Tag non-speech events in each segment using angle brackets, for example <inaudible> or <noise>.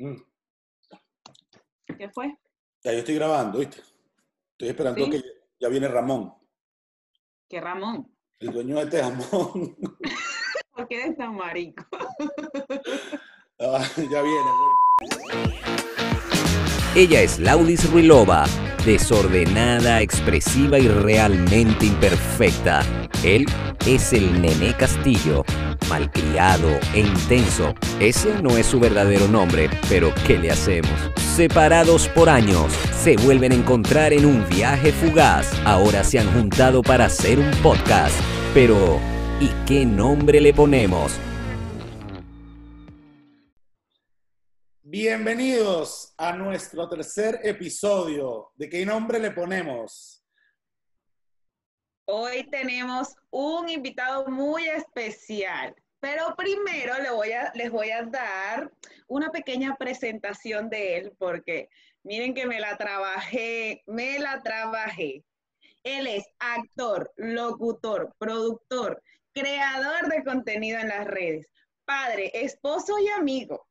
Mm. ¿Qué fue? Ya yo estoy grabando, ¿viste? Estoy esperando ¿Sí? que ya viene Ramón, ¿Qué Ramón? el dueño de este jamón. <laughs> ¿Por qué eres tan marico? <laughs> Ah, ya viene, pues. Ella es Laudis Ruilova, desordenada, expresiva y realmente imperfecta. Él es el Nené Castillo, malcriado e intenso. Ese no es su verdadero nombre, pero ¿qué le hacemos? Separados por años, se vuelven a encontrar en un viaje fugaz. Ahora se han juntado para hacer un podcast. Pero, ¿y qué nombre le ponemos? Bienvenidos a nuestro tercer episodio. ¿De qué nombre le ponemos? Hoy tenemos un invitado muy especial, pero primero les voy a dar una pequeña presentación de él porque miren que me la trabajé, me la trabajé. Él es actor, locutor, productor, creador de contenido en las redes, padre, esposo y amigo.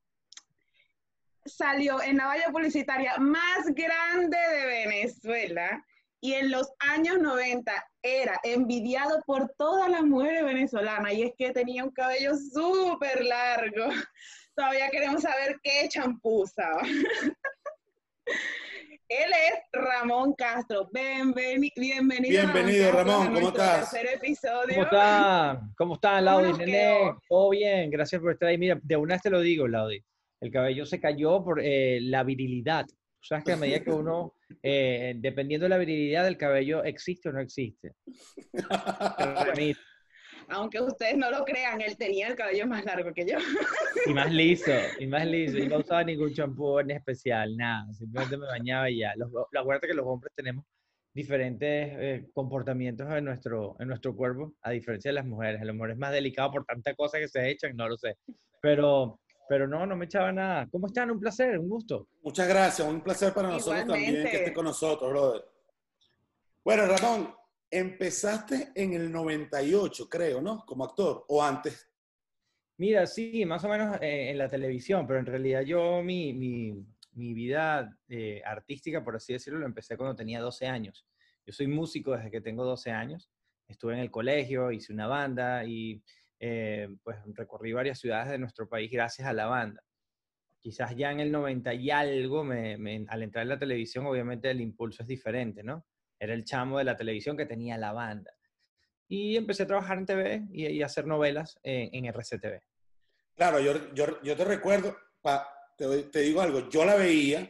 Salió en la valla publicitaria más grande de Venezuela y en los años 90 era envidiado por todas las mujeres venezolanas y es que tenía un cabello súper largo. <laughs> Todavía queremos saber qué champú usaba. <laughs> Él es Ramón Castro. Bienveni- bienvenido. Bienvenido, Castro, Ramón, a ¿cómo estás? Tercer episodio. ¿Cómo están? ¿Cómo están, Laudi? Nene, todo bien, gracias por estar ahí. Mira, de una vez te lo digo, Laudi. El cabello se cayó por eh, la virilidad. Tú sabes que a medida que uno, eh, dependiendo de la virilidad, el cabello existe o no existe. <laughs> Aunque ustedes no lo crean, él tenía el cabello más largo que yo. Y más liso, y más liso. Y no <laughs> usaba ningún champú en especial, nada. Simplemente me bañaba y ya. Los, la acuérdate que los hombres tenemos diferentes eh, comportamientos en nuestro, en nuestro cuerpo, a diferencia de las mujeres. El hombre es más delicado por tanta cosa que se echan, no lo sé. Pero, pero no, no me echaba nada. ¿Cómo están? Un placer, un gusto. Muchas gracias, un placer para nosotros también Igualmente. que esté con nosotros, brother. Bueno, Ramón, empezaste en el 98, creo, ¿no? Como actor, o antes. Mira, sí, más o menos eh, en la televisión, pero en realidad yo mi, mi, mi vida eh, artística, por así decirlo, lo empecé cuando tenía 12 años. Yo soy músico desde que tengo 12 años. Estuve en el colegio, hice una banda y eh, pues recorrí varias ciudades de nuestro país gracias a la banda. Quizás ya en el 90 y algo, me, me- al entrar en la televisión, obviamente el impulso es diferente, ¿no? Era el chamo de la televisión que tenía la banda. Y empecé a trabajar en TV y, y a hacer novelas en, en RCTV. Claro, yo, yo, yo te recuerdo, te digo algo, yo la veía,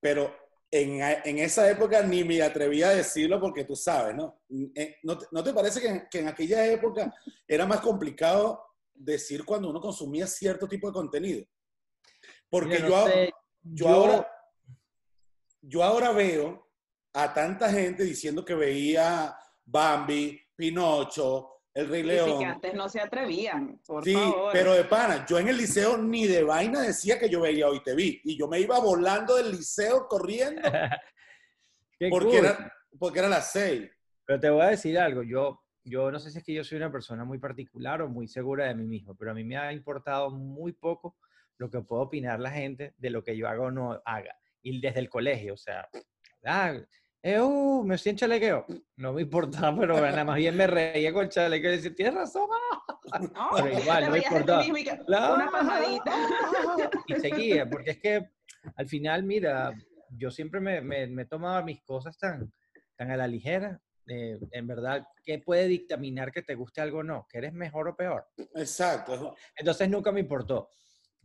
pero en, en esa época ni me atrevía a decirlo porque tú sabes, ¿no? Eh, ¿No te, no te parece que en, que en aquella época era más complicado decir cuando uno consumía cierto tipo de contenido? Porque yo, no ahora- sé, yo ahora, yo ahora veo a tanta gente diciendo que veía Bambi, Pinocho, El Rey Y sí, León. que antes no se atrevían, por Sí, favor. pero de pana, yo en el liceo ni de vaina decía que yo veía hoy te vi. Y yo me iba volando del liceo corriendo <laughs> Qué porque, cool. era, porque era las seis. Pero te voy a decir algo, yo, yo no sé si es que yo soy una persona muy particular o muy segura de mí mismo, pero a mí me ha importado muy poco lo que puede opinar la gente de lo que yo haga o no haga. Y desde el colegio, o sea, ah, eh, uh, me siento chalequeo. No me importaba, <laughs> pero nada más bien me reía con el chalequeo y decía, tienes razón. ah". <laughs> No, Pero igual, no ti importaba. Una palmadita. <laughs> Y seguía, porque es que al final, mira, yo siempre me, me, me tomaba mis cosas tan, tan a la ligera. eh, en verdad, ¿qué puede dictaminar que te guste algo o no? ¿Que eres mejor o peor? Exacto. Entonces nunca me importó.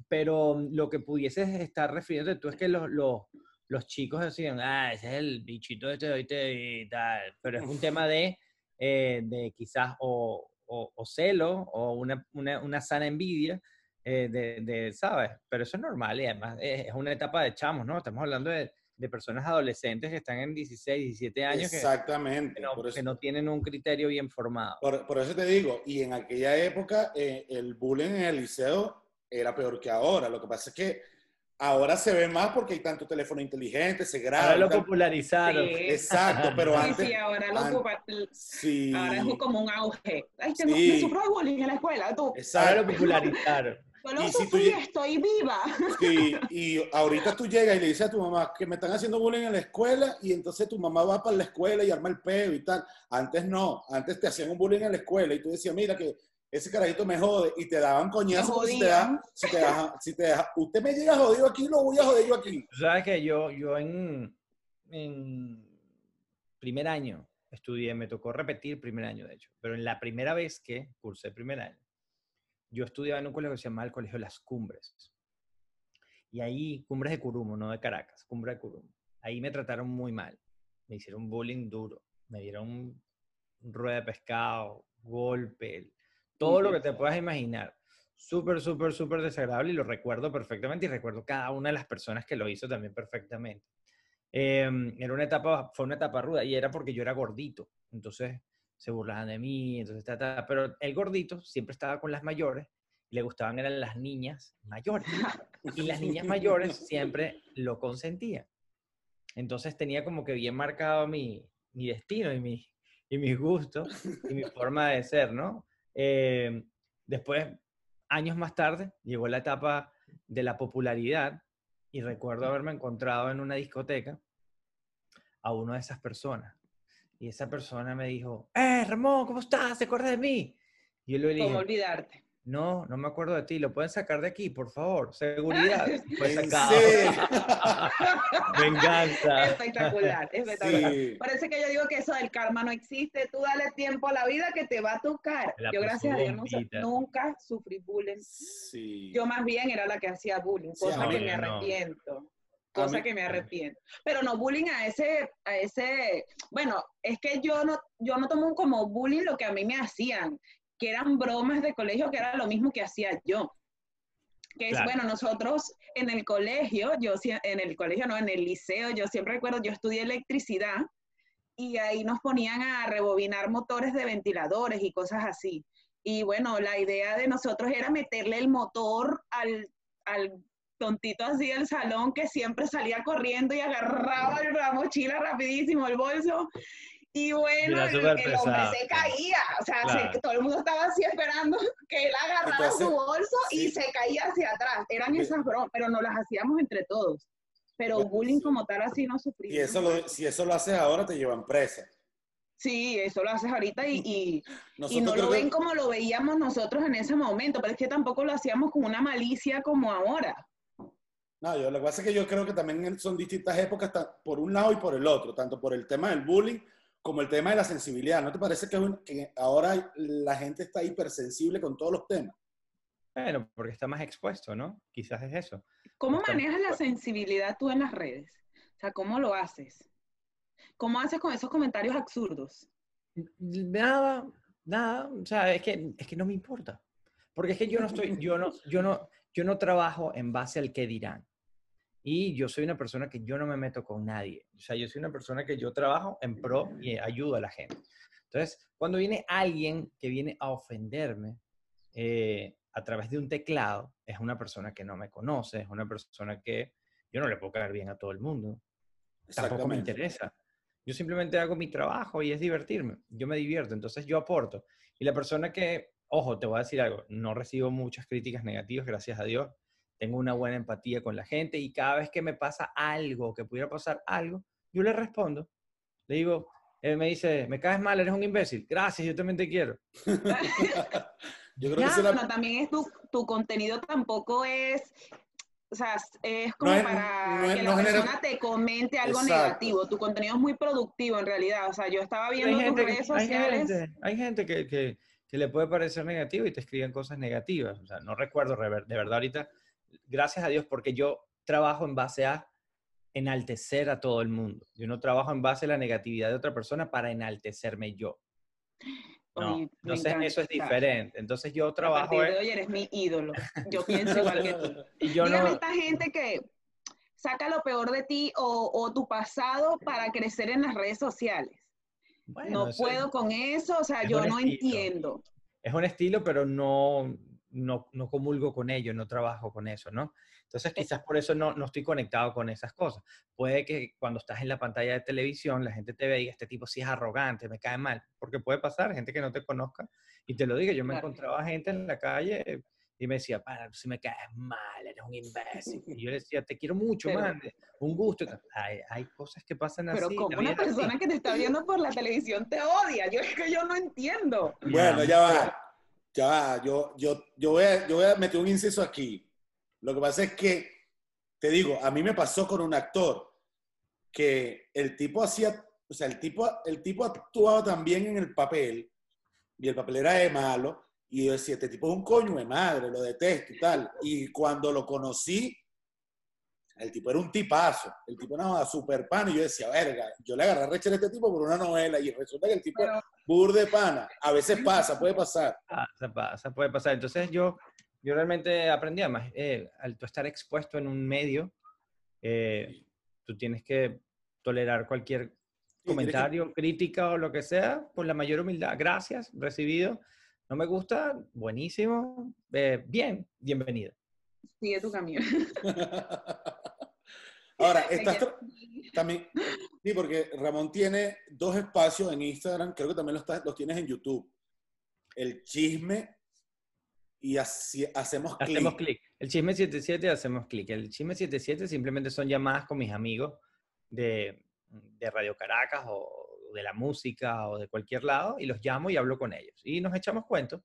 Pero lo que pudieses estar refiriéndote tú es que los, los, los chicos decían, ah, ese es el bichito este de hoy te vi", y tal. Pero es un tema de, eh, de quizás o, o, o celo o una, una, una sana envidia eh, de, de, ¿sabes? Pero eso es normal y además es, es una etapa de chamos, ¿no? Estamos hablando de, de personas adolescentes que están en 16, 17 años Exactamente. que no, por, eso, que no tienen un criterio bien formado. por- por eso te digo, y en aquella época eh, el bullying en el liceo era peor que ahora. Lo que pasa es que ahora se ve más porque hay tanto teléfono inteligente, se graba. Ahora lo tal. popularizaron. Sí. Exacto, pero Sí, antes. sí, ahora lo an-. Sí. Ahora es como un auge. Ay, tengo, Sí. me sufro de bullying en la escuela, tú. Ahora Exacto. lo popularizaron. <laughs> Yo lo Y si tú sufrí, estoy viva. <laughs> Sí, y ahorita tú llegas y le dices a tu mamá que me están haciendo bullying en la escuela y entonces tu mamá va para la escuela y arma el peo y tal. Antes no, antes te hacían un bullying en la escuela y tú decías, mira que ese carajito me jode y te daban porque Si te, da, si, te deja- si te deja- usted me llega jodido aquí, lo voy a joder yo aquí. Sabes que yo, yo en, en primer año estudié, me tocó repetir primer año, de hecho, pero en la primera vez que cursé primer año, yo estudiaba en un colegio que se llamaba el Colegio Las Cumbres. Y ahí, Cumbres de Curumo, no de Caracas, Cumbres de Curumo. Ahí me trataron muy mal. Me hicieron bullying duro. Me dieron rueda de pescado, golpe, todo lo que te puedas imaginar. Súper, súper, súper desagradable y lo recuerdo perfectamente y recuerdo cada una de las personas que lo hizo también perfectamente. Em, era una etapa, fue una etapa ruda y era porque yo era gordito. Entonces se burlaban de mí, entonces ta, ta, pero el gordito siempre estaba con las mayores y le gustaban eran las niñas mayores. <laughs> Y las niñas mayores siempre lo consentían. Entonces tenía como que bien marcado mi, mi destino y, mi, y mis gustos y mi forma de ser, ¿no? Eh, después, años más tarde, llegó la etapa de la popularidad y recuerdo haberme encontrado en una discoteca a una de esas personas. Y esa persona me dijo, ¡Eh, Ramón, ¿cómo estás? ¿Te acuerdas de mí? Y yo le dije, ¿Cómo olvidarte? No, no me acuerdo de ti, lo pueden sacar de aquí, por favor, seguridad. Fue ¿En sacado. Venganza. Espectacular, <laughs> espectacular. Sí. Parece que yo digo que eso del karma no existe. Tú dale tiempo a la vida que te va a tocar. La Yo, gracias a Dios, no- nunca sufrí bullying. Sí. Yo más bien era la que hacía bullying, Sí, cosa que me arrepiento. Cosa mí- que me arrepiento. Pero no bullying a ese, a ese, bueno, es que yo no, yo no tomo como bullying lo que a mí me hacían, que eran bromas de colegio, que era lo mismo que hacía yo. Que es, bueno, nosotros en el colegio, yo en el colegio, no, en el liceo, yo siempre recuerdo, yo estudié electricidad y ahí nos ponían a rebobinar motores de ventiladores y cosas así. Y bueno, la idea de nosotros era meterle el motor al, al tontito así del salón que siempre salía corriendo y agarraba la mochila rapidísimo, el bolso. Y bueno, el, el hombre se caía, o sea, se- todo el mundo estaba así esperando que él agarrara Entonces, su bolso y se caía hacia atrás. Eran esas bromas, pero nos las hacíamos entre todos. Pero Bueno, bullying sí. como tal así no sufrimos. Y eso lo, si eso lo haces ahora, te llevan presa. Sí, eso lo haces ahorita y, y, no lo que- ven como lo veíamos nosotros en ese momento, pero es que tampoco lo hacíamos con una malicia como ahora. No, yo, lo que pasa es que yo creo que también son distintas épocas por un lado y por el otro, tanto por el tema del bullying como el tema de la sensibilidad. ¿No te parece que, es un- que ahora la gente está hipersensible con todos los temas? Bueno, porque está más expuesto, ¿no? Quizás es eso. ¿Cómo Está- manejas la sensibilidad tú en las redes? O sea, ¿cómo lo haces? ¿Cómo haces con esos comentarios absurdos? Nada, nada, o sea, es que, es que no me importa. Porque es que yo no estoy, yo no, yo no, yo no trabajo en base al que dirán. Y yo soy una persona que yo no me meto con nadie. O sea, yo soy una persona que yo trabajo en pro y ayudo a la gente. Entonces, cuando viene alguien que viene a ofenderme eh, a través de un teclado, es una persona que no me conoce, es una persona que yo no le puedo caer bien a todo el mundo. Tampoco me interesa. Yo simplemente hago mi trabajo y es divertirme. Yo me divierto, entonces yo aporto. Y la persona que, ojo, te voy a decir algo, no recibo muchas críticas negativas, gracias a Dios. Tengo una buena empatía con la gente y cada vez que me pasa algo, que pudiera pasar algo, yo le respondo. Le digo, él me dice, me caes mal, eres un imbécil. Gracias, yo también te quiero. <laughs> Yo creo que Ya, es la- bueno, también es tu, tu contenido tampoco es, o sea, es como es- para no es- que no la genera- persona te comente algo Exacto. negativo. Tu contenido es muy productivo en realidad. O sea, yo estaba Pero viendo hay tus gente, redes que- hay sociales. gente, hay gente que, que- que le puede parecer negativo y te escriben cosas negativas. O sea, no recuerdo de verdad ahorita, gracias a Dios, porque yo trabajo en base a enaltecer a todo el mundo. Yo no trabajo en base a la negatividad de otra persona para enaltecerme yo. No. Oye, Entonces eso es diferente. Entonces yo A trabajo partir de hoy eres mi ídolo. Yo pienso igual que tú. <laughs> y yo Dígame no, esta gente que saca lo peor de ti o, o tu pasado para crecer en las redes sociales. bueno, no puedo con eso, o sea, yo no estilo. entiendo. es un estilo, pero no, no, no comulgo con ello, no trabajo con eso, ¿no? Entonces quizás por eso no, no estoy conectado con esas cosas. Puede que cuando estás en la pantalla de televisión la gente te vea y diga, este tipo sí es arrogante, me cae mal, porque puede pasar, gente que no te conozca y te lo diga. Yo me Claro. encontraba gente en la calle y me decía, para, si me caes mal, eres un imbécil. Y yo le decía, te quiero mucho, Pero- man, un gusto. Hay, hay cosas que pasan así. Pero como una es así. persona que te está viendo por la televisión te odia. Yo es que yo no entiendo. Bueno, ya va. Ya. Yo, yo, yo, voy a, yo voy a meter un inciso aquí. Lo que pasa es que, te digo, a mí me pasó con un actor que el tipo hacía, o sea, el tipo, el tipo actuaba también en el papel y el papel era de malo. Y yo decía, este tipo es un coño de madre, lo detesto y tal. Y cuando lo conocí, el tipo era un tipazo. El tipo era super pan. Y yo decía, verga, yo le agarré recha a este tipo por una novela. Y resulta que el tipo Pero- Bur de pana. A veces pasa, puede pasar. Pasa, pasa, puede pasar. Entonces yo, yo realmente aprendí, además, eh, al tú estar expuesto en un medio, eh, tú tienes que tolerar cualquier tienes que- comentario, crítica o lo que sea, con la mayor humildad. Gracias, recibido. No me gusta, buenísimo. Eh, bien, bienvenido. Sigue tu camino. <laughs> <laughs> Ahora, <laughs> estás también, sí, porque Ramón tiene dos espacios en Instagram, creo que también los, estás- los tienes en YouTube. El chisme y así, hacemos clic. Hacemos clic. El chisme 77 hacemos clic. El chisme 77 simplemente son llamadas con mis amigos de, de Radio Caracas o de la música o de cualquier lado y los llamo y hablo con ellos. Y nos echamos cuentos.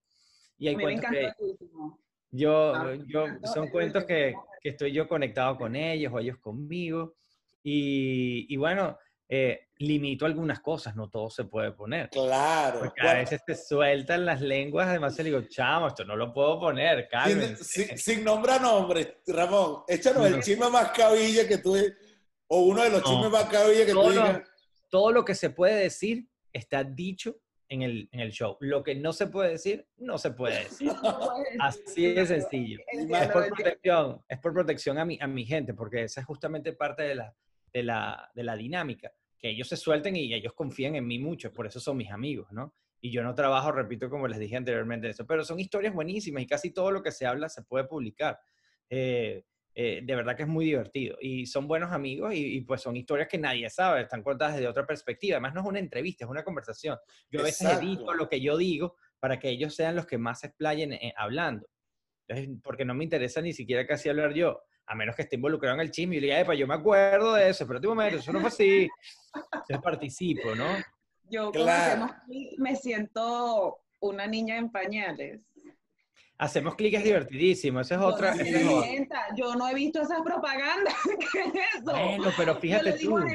Y hay me cuentos que el último. Yo, Ah, yo son cuentos que, que estoy yo conectado con ellos o ellos conmigo. Y, y bueno, eh, limito algunas cosas, no todo se puede poner. Claro. Porque a Bueno, veces te sueltan las lenguas, además le digo, chamo, esto no lo puedo poner, sin, sin, sin nombrar nombres, Ramón, échanos el chisme más cabilla que tú, o uno de los No. chismes más cabilla que tú Todo lo- digas. todo lo que se puede decir está dicho en el, en el show. Lo que no se puede decir, no se puede <laughs> decir. Así de sencillo. Es por protección, es por protección a mi, a mi gente, porque esa es justamente parte de la, de, la, de la dinámica, que ellos se suelten y ellos confían en mí mucho, por eso son mis amigos, ¿no? Y yo no trabajo, repito, como les dije anteriormente, eso, pero son historias buenísimas y casi todo lo que se habla se puede publicar. Eh, eh, de verdad que es muy divertido y son buenos amigos y, y, pues son historias que nadie sabe, están contadas desde otra perspectiva. Además no es una entrevista, es una conversación. Yo a veces Exacto. edito lo que yo digo para que ellos sean los que más se explayen eh, hablando. Entonces, porque no me interesa ni siquiera casi hablar yo, a menos que esté involucrado en el chisme y le diga, "Epa, yo me acuerdo de eso, pero un momento, eso no fue así. Entonces participo, ¿no? Yo como Claro. hacemos clic, me siento una niña en pañales. Hacemos clic, es divertidísimo, esa es Yo otra. esa es Yo no he visto esas propagandas. <laughs> ¿Qué es eso? Bueno, pero yo fíjate le digo tú.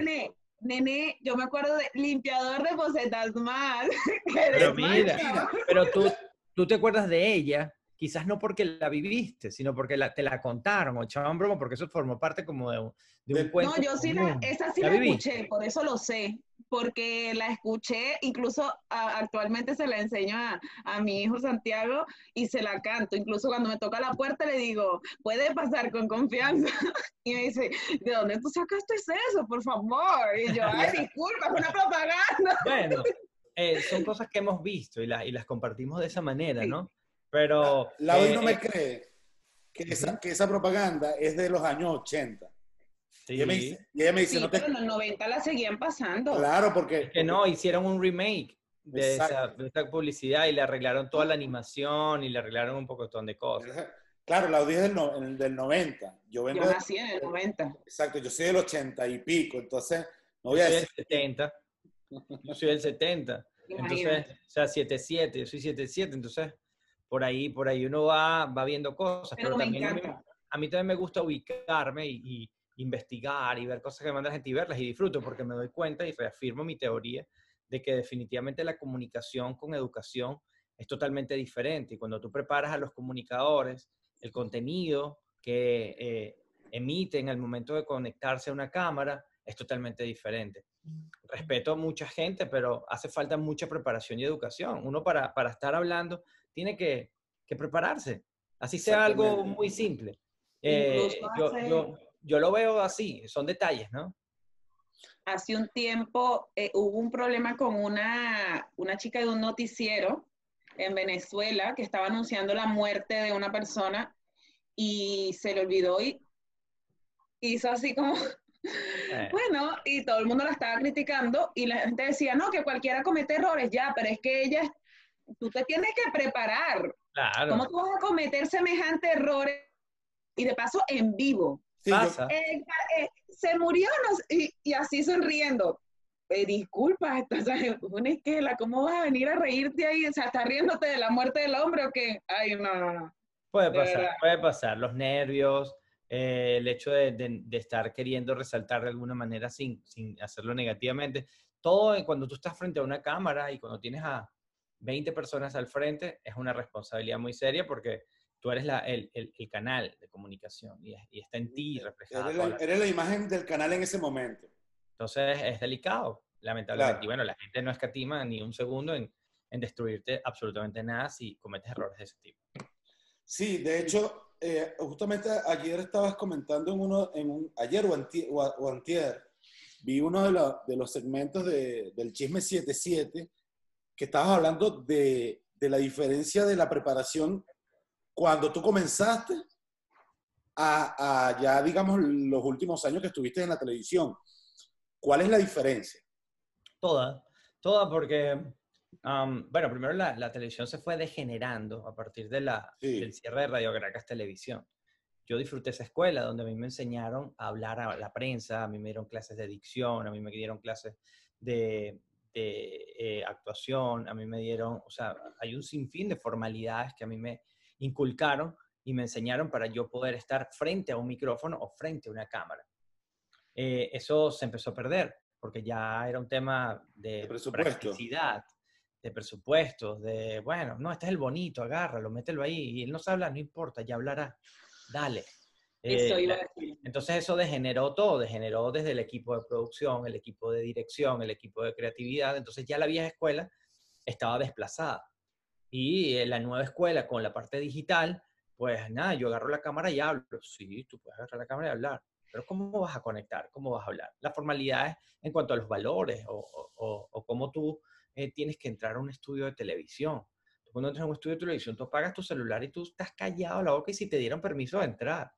Nené, yo me acuerdo de limpiador de bocetas más. <laughs> Pero mira, pero tú, tú te acuerdas de ella, quizás no porque la viviste, sino porque la- te la contaron o echaban broma, porque eso formó parte como de un, de un De- cuento. No, yo sí la, esa sí ¿La escuché, por eso lo sé, porque la escuché, incluso a- actualmente se la enseño a, a mi hijo Santiago y se la canto, incluso cuando me toca la puerta le digo, puede pasar con confianza, <laughs> y me dice, ¿de dónde tú sacaste eso, por favor? Y yo, ay, <laughs> disculpa, es una propaganda. Bueno, <laughs> eh, son cosas que hemos visto y, la- y las compartimos de esa manera, ¿no? Pero... La hoy eh, no me cree que esa, Ujú. que esa propaganda es de los años 80. Y ella me sí. dice, y ella me dice, Sí, no te... pero en los 90 la seguían pasando. Claro, porque... Que no, hicieron un remake de esa, de esa publicidad y le arreglaron toda la animación y le arreglaron un pocotón de cosas. Claro, la audiencia del, no- del 90. Yo vengo Yo de- nací en el 90. Exacto, yo soy del 80 y pico, entonces no Yo voy a soy del decir... 70. Yo soy del 70. Entonces, o sea, 7-7, yo soy 7-7, entonces por ahí, por ahí uno va, va viendo cosas, pero, Pero me también a mí, a mí también me gusta ubicarme y, y investigar y ver cosas que manda la gente y verlas y disfruto porque me doy cuenta y reafirmo mi teoría de que definitivamente la comunicación con educación es totalmente diferente. Y cuando tú preparas a los comunicadores, el contenido que eh, emiten al momento de conectarse a una cámara es totalmente diferente. Respeto a mucha gente, pero hace falta mucha preparación y educación. Uno para, para estar hablando tiene que, que prepararse, así sea algo muy simple. Eh, yo, yo- yo lo veo así, son detalles, ¿no? hace un tiempo eh, hubo un problema con una, una chica de un noticiero en Venezuela que estaba anunciando la muerte de una persona y se le olvidó y hizo así como, Eh, <laughs> bueno, y todo el mundo la estaba criticando y la gente decía, no, que cualquiera comete errores, ya, pero es que ella tú te tienes que preparar. Claro. ¿Cómo tú vas a cometer semejante error y de paso en vivo? Sí, Pasa. Eh, eh, se murió no y, y así sonriendo. Eh, disculpa, estás <laughs> en una esquela, ¿cómo vas a venir a reírte ahí? O sea, ¿estás riéndote de la muerte del hombre o qué? Ay, no, no, no. Puede De pasar, puede pasar. Los nervios, eh, el hecho de, de- de estar queriendo resaltar de alguna manera sin, sin hacerlo negativamente. Todo en- cuando tú estás frente a una cámara y cuando tienes a 20 personas al frente, es una responsabilidad muy seria porque tú eres la- el, el- el canal de comunicación y, es- y está en ti reflejada. eres, la, la- eres la imagen del canal en ese momento. Entonces es delicado, lamentablemente. Claro. Y bueno, la gente no escatima ni un segundo en, en destruirte absolutamente nada si cometes errores de ese tipo. Sí, de hecho, eh, justamente ayer estabas comentando en uno, en un, ayer o, antier, vi uno de, la- de los segmentos de- del Chisme 77 que estabas hablando de, de la diferencia de la preparación cuando tú comenzaste a, a ya, digamos, los últimos años que estuviste en la televisión. ¿Cuál es la diferencia? Toda, toda porque, am, bueno, primero la, la televisión se fue degenerando a partir de la, Sí. del cierre de Radio Caracas Televisión. Yo disfruté esa escuela donde a mí me enseñaron a hablar a la prensa, a mí me dieron clases de dicción, a mí me dieron clases de, de, eh, actuación, a mí me dieron, o sea, hay un sinfín de formalidades que a mí me inculcaron y me enseñaron para yo poder estar frente a un micrófono o frente a una cámara. Eh, eso se empezó a perder porque ya era un tema de, De presupuesto. de presupuestos, de, bueno, no, este es el bonito, agárralo, mételo ahí, y él no sabe hablar, no importa, ya hablará, dale. Eso Eh, iba la- a decir. entonces eso degeneró todo, degeneró desde el equipo de producción, el equipo de dirección, el equipo de creatividad, entonces ya la vieja escuela estaba desplazada. Y eh, la nueva escuela con la parte digital, pues nada, yo agarro la cámara y hablo. Sí, tú puedes agarrar la cámara y hablar, pero ¿cómo vas a conectar? ¿Cómo vas a hablar? Las formalidades en cuanto a los valores o, o- o- cómo tú eh, tienes que entrar a un estudio de televisión. Tú cuando entras a un estudio de televisión, tú apagas tu celular y tú estás callado la boca y si te dieron permiso de entrar.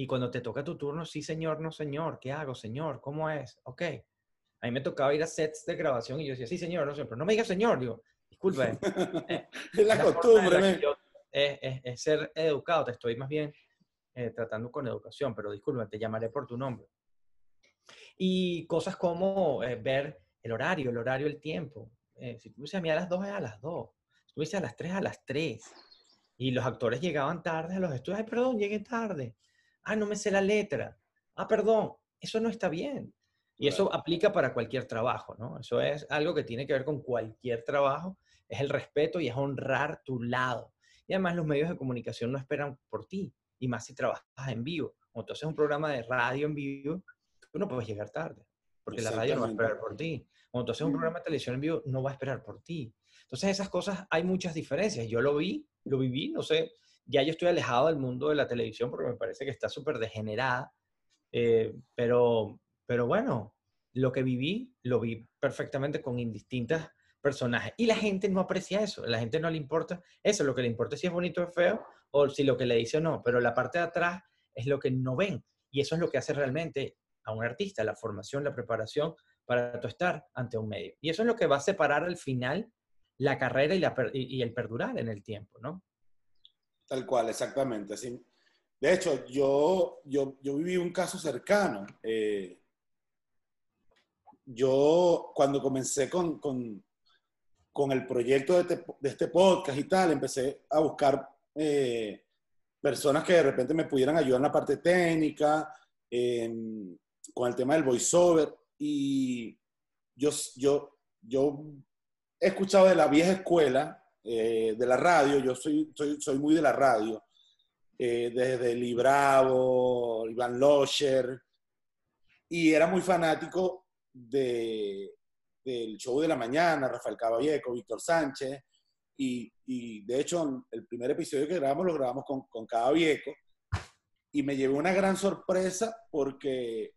Y cuando te toca tu turno, sí, señor, no, señor, ¿qué hago, señor? ¿Cómo es? Ok. A mí me tocaba ir a sets de grabación y yo decía, sí, señor, no, señor, pero no me diga señor, digo, disculpe. <laughs> es la costumbre, la yo- es, es- es ser educado, te estoy más bien eh, tratando con educación, pero disculpe, te llamaré por tu nombre. Y cosas como eh, ver el horario, el horario, el tiempo. Eh, si tú me dices a mí a las 2 es a las 2, si tú me dices a las 3 a las 3. Y los actores llegaban tarde a los estudios, ay, perdón, llegué tarde. Ah, no me sé la letra. Ah, perdón, eso no está bien. Y eso aplica para cualquier trabajo, ¿no? Eso es algo que tiene que ver con cualquier trabajo, es el respeto y es honrar tu lado. Y además los medios de comunicación no esperan por ti, y más si trabajas en vivo. Haces un programa de radio en vivo, tú no puedes llegar tarde, porque la radio no va a esperar por ti. Haces un programa de televisión en vivo, no va a esperar por ti. Entonces esas cosas hay muchas diferencias. Yo lo vi, lo viví, no sé, ya yo estoy alejado del mundo de la televisión porque me parece que está súper degenerada, eh, pero, pero bueno, lo que viví, lo vi perfectamente con indistintas personajes. Y la gente no aprecia eso, la gente no le importa eso, lo que le importa es si es bonito o feo, o si lo que le dice o no, pero la parte de atrás es lo que no ven. Y eso es lo que hace realmente a un artista, la formación, la preparación para tú estar ante un medio. Y eso es lo que va a separar al final la carrera y el perdurar en el tiempo, ¿no? Tal cual, exactamente. Así. De hecho, yo, yo, yo viví un caso cercano. Eh, yo, cuando comencé con, con, con el proyecto de este, de este podcast y tal, empecé a buscar eh, personas que de repente me pudieran ayudar en la parte técnica, en- con el tema del voiceover. Y yo, yo, yo he escuchado de la vieja escuela, eh, de la radio, yo soy, soy, soy muy de la radio, eh, desde Lee Bravo, Iván Losher, y era muy fanático de, del show de la mañana, Rafael Caballeco, Víctor Sánchez, y, y de hecho el primer episodio que grabamos lo grabamos con, con Caballeco, y me llevé una gran sorpresa porque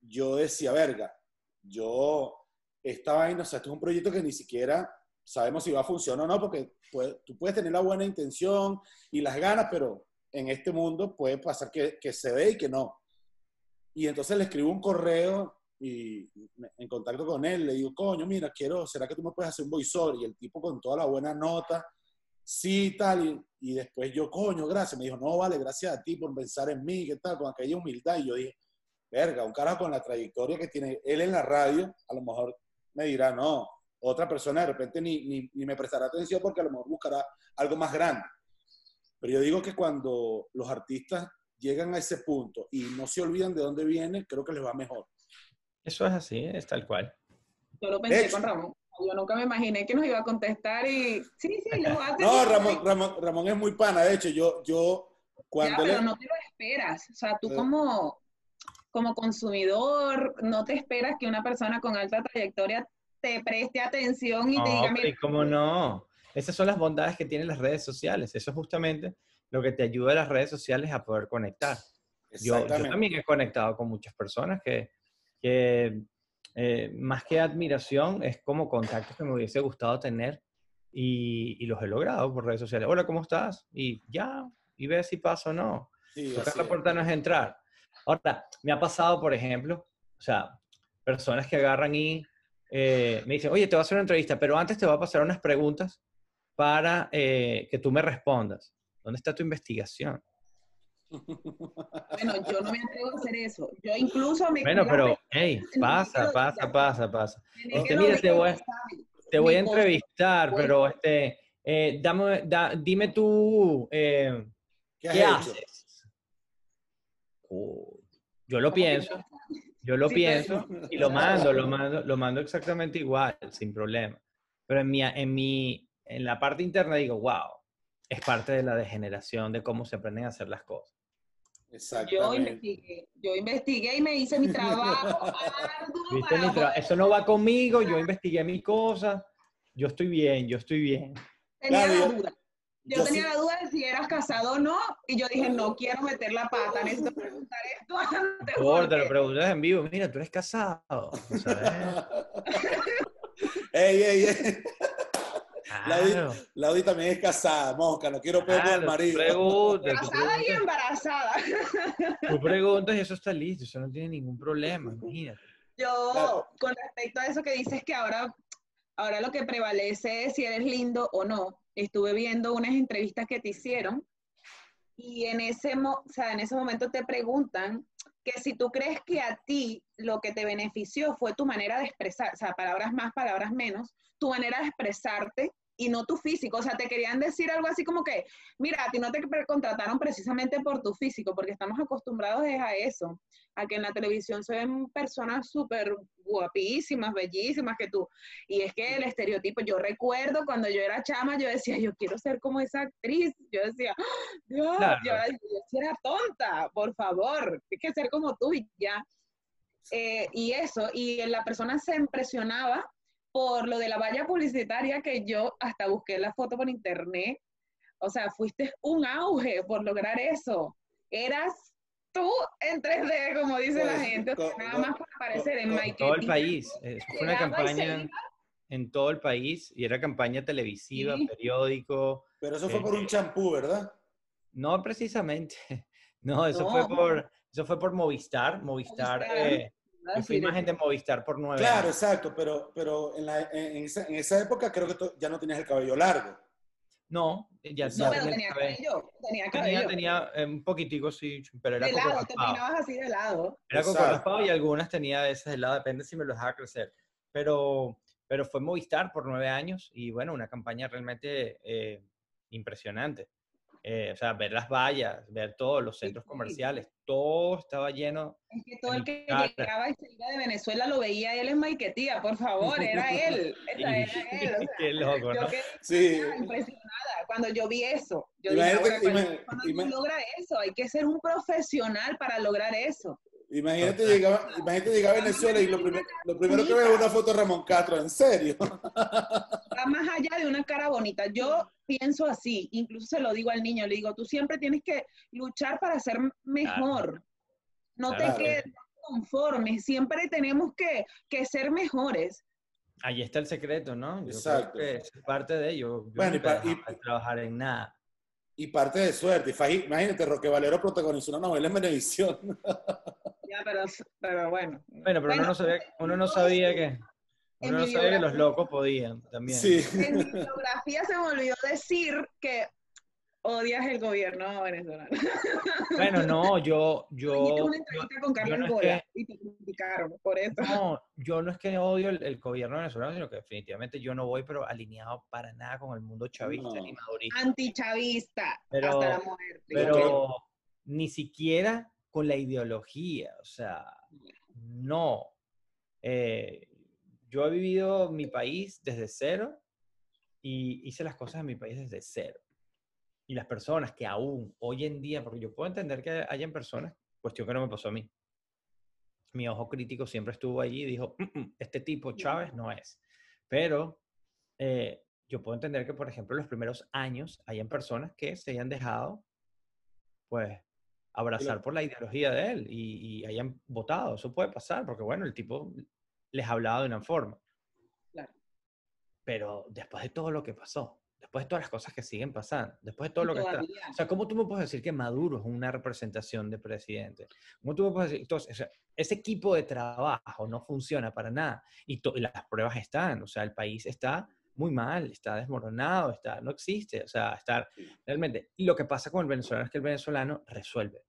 yo decía, verga, yo esta vaina, o sea, esto es un proyecto que ni siquiera sabemos si va a funcionar o no, porque puede- tú puedes tener la buena intención y las ganas, pero en este mundo puede pasar que, que se dé y que no. Y entonces le escribo un correo y me- en contacto con él, le digo, coño, mira, quiero, ¿será que tú me puedes hacer un voiceover? Y el tipo con toda la buena nota, sí, tal, y, y después yo, coño, gracias, me dijo, no, vale, gracias a ti por pensar en mí, ¿qué tal? Con aquella humildad, y yo dije, verga, un carajo con la trayectoria que tiene él en la radio, a lo mejor me dirá, no, otra persona de repente ni, ni, ni me prestará atención porque a lo mejor buscará algo más grande. Pero yo digo que cuando los artistas llegan a ese punto y no se olvidan de dónde vienen, creo que les va mejor. Eso es así, es tal cual. Yo lo pensé hecho. con Ramón. Yo nunca me imaginé que nos iba a contestar y sí, sí, les voy a <laughs> No, tener- Ramón, Ramón, Ramón es muy pana. De hecho, yo, yo Ya, cuando él- pero no te lo esperas. O sea, tú Eh. como, como consumidor, no te esperas que una persona con alta trayectoria te preste atención y te No, diga, pero mira, ¿y cómo no? Esas son las bondades que tienen las redes sociales. Eso es justamente lo que te ayuda a las redes sociales a poder conectar. Yo, yo también he conectado con muchas personas que, que, eh, más que admiración es como contactos que me hubiese gustado tener y, y los he logrado por redes sociales. Hola, ¿cómo estás? Y ya, y ve si pasa o no. Sí, Tocar la es. puerta no es entrar. Ahora, me ha pasado, por ejemplo, o sea, personas que agarran y eh, me dicen, oye, te voy a hacer una entrevista, pero antes te voy a pasar unas preguntas para eh, que tú me respondas. ¿Dónde está tu investigación? bueno, yo no me atrevo a hacer eso. Yo incluso me Bueno, pero, hey, pasa, pasa, pasa, pasa. Este, mira, te voy a-. Te voy a entrevistar, pero este, eh, dame, da- dime tú, eh, ¿Qué haces? Oh, yo lo ¿Cómo que pienso. Yo lo Sí, pienso y lo mando, lo mando, lo mando exactamente igual, sin problema. Pero en mi, en mi, en la parte interna digo, wow, es parte de la degeneración de cómo se aprenden a hacer las cosas. Yo investigué, yo investigué y me hice mi trabajo <laughs> arduo ¿Viste? para Mi tra- poder- Eso no va conmigo, yo investigué mi cosa, yo estoy bien, yo estoy bien. tenía Claro, duda. Yo, yo tenía sí- la duda de si eras casado o no, y yo dije, no quiero meter la pata, necesito preguntar esto antes. Por, te lo preguntas en vivo, mira, tú eres casado. ¿sabes? <laughs> ey, ey, ey. Laudi, Claro, Laudi también es casada, mosca, no quiero el claro, tú marido. Casada y embarazada. tú preguntas y eso está listo, eso no tiene ningún problema, imagínate. Yo, Claro. con respecto a eso que dices que ahora, ahora lo que prevalece es si eres lindo o no. Estuve viendo unas entrevistas que te hicieron y en ese, o sea, en ese momento te preguntan que si tú crees que a ti lo que te benefició fue tu manera de expresar, o sea, palabras más, palabras menos, tu manera de expresarte y no tu físico. O sea, te querían decir algo así como que, mira, a ti no te contrataron precisamente por tu físico, porque estamos acostumbrados a eso, a que en la televisión se ven personas súper guapísimas, bellísimas, que tú, y es que el estereotipo, yo recuerdo cuando yo era chama, yo decía, yo quiero ser como esa actriz, yo decía, "Ah, Dios, Claro. yo, yo era tonta, por favor, hay que ser como tú y ya. Eh, y eso, y la persona se impresionaba por lo de la valla publicitaria que yo hasta busqué la foto por internet. O sea, fuiste un auge por lograr eso. Eras tú en 3D, como dice la Pues, gente, o sea, nada más para aparecer en Mike. todo el país. Eso fue una campaña en todo el país y era campaña televisiva, Sí. periódico. Pero eso fue por un champú, ¿verdad? No precisamente. <laughs> No, eso No. fue por eso fue por Movistar. Movistar. Movistar. eh, yo fui imagen de Movistar por nueve Claro, años. exacto, pero, pero en, la- en- esa, en esa época creo que tú ya no tenías el cabello largo. No, ya, No, ya pero tenía tenía cabello. cabello, tenía Tenía, cabello. tenía eh, un poquitico, sí, pero era de coco lado, te raspado. peinabas así de lado. Era coco raspado y algunas tenía de esas de lado, depende si me los dejaba crecer. Pero, pero fue Movistar por nueve años y bueno, una campaña realmente eh, impresionante. Eh, o sea, ver las vallas, ver todos los centros sí. comerciales, todo estaba lleno. Es que todo el que cara. llegaba y se iba de Venezuela lo veía él en Maiquetía, por favor, era él. <laughs> Esa era <laughs> él. o sea, Qué loco, yo ¿no? quedé Sí. impresionada cuando yo vi eso. Yo dije, Imagínate- logra eso, hay que ser un profesional para lograr eso. Imagínate llegar, imagínate llegar a Venezuela y lo, primer- lo primero que veo es una foto de Ramón Castro, ¿en serio? Va más allá de una cara bonita. Yo pienso así, incluso se lo digo al niño, le digo, tú siempre tienes que luchar para ser mejor. No Claro. te quedes conformes, siempre tenemos que, que ser mejores. Ahí está el secreto, ¿no? Yo Exacto. creo que es parte de ello. Yo Bueno, y pa- y- de trabajar en nada. Y parte de suerte. Y Imagínate, Roque Valero protagonizó una novela en Venevisión. <laughs> Ya, pero, pero bueno. Bueno, pero uno no sabía, uno no sabía que, en uno no sabía que los locos podían también. Sí. En mi biografía se me olvidó decir que odias el gobierno venezolano. Bueno, no, yo, yo, una yo- entrevista con Carlos no es Gola y te criticaron por eso. no, yo no es que odio el, el gobierno venezolano, sino que definitivamente yo no voy, pero alineado para nada con el mundo chavista No. ni madurista. Antichavista Pero- hasta la muerte. Pero ni siquiera con la ideología, o sea, no. Eh, yo he vivido mi país desde cero y hice las cosas en mi país desde cero. Y las personas que aún hoy en día, porque yo puedo entender que hayan personas, cuestión que no me pasó a mí. Mi ojo crítico siempre estuvo allí y dijo, "Mm, mm, este tipo Chávez no es. Pero eh, yo puedo entender que, por ejemplo, en los primeros años hayan personas que se hayan dejado, pues, abrazar por la ideología de él y, y hayan votado. Eso puede pasar, porque, bueno, el tipo les hablaba de una forma. Claro. Pero después de todo lo que pasó, después de todas las cosas que siguen pasando, después de todo lo que está... O sea, ¿cómo tú me puedes decir que Maduro es una representación de presidente? ¿Cómo tú me puedes decir? Entonces, o sea, ese equipo de trabajo no funciona para nada. Y, y las pruebas están. O sea, el país está muy mal, está desmoronado, está, no existe. O sea, está realmente. Y lo que pasa con el venezolano es que el venezolano resuelve.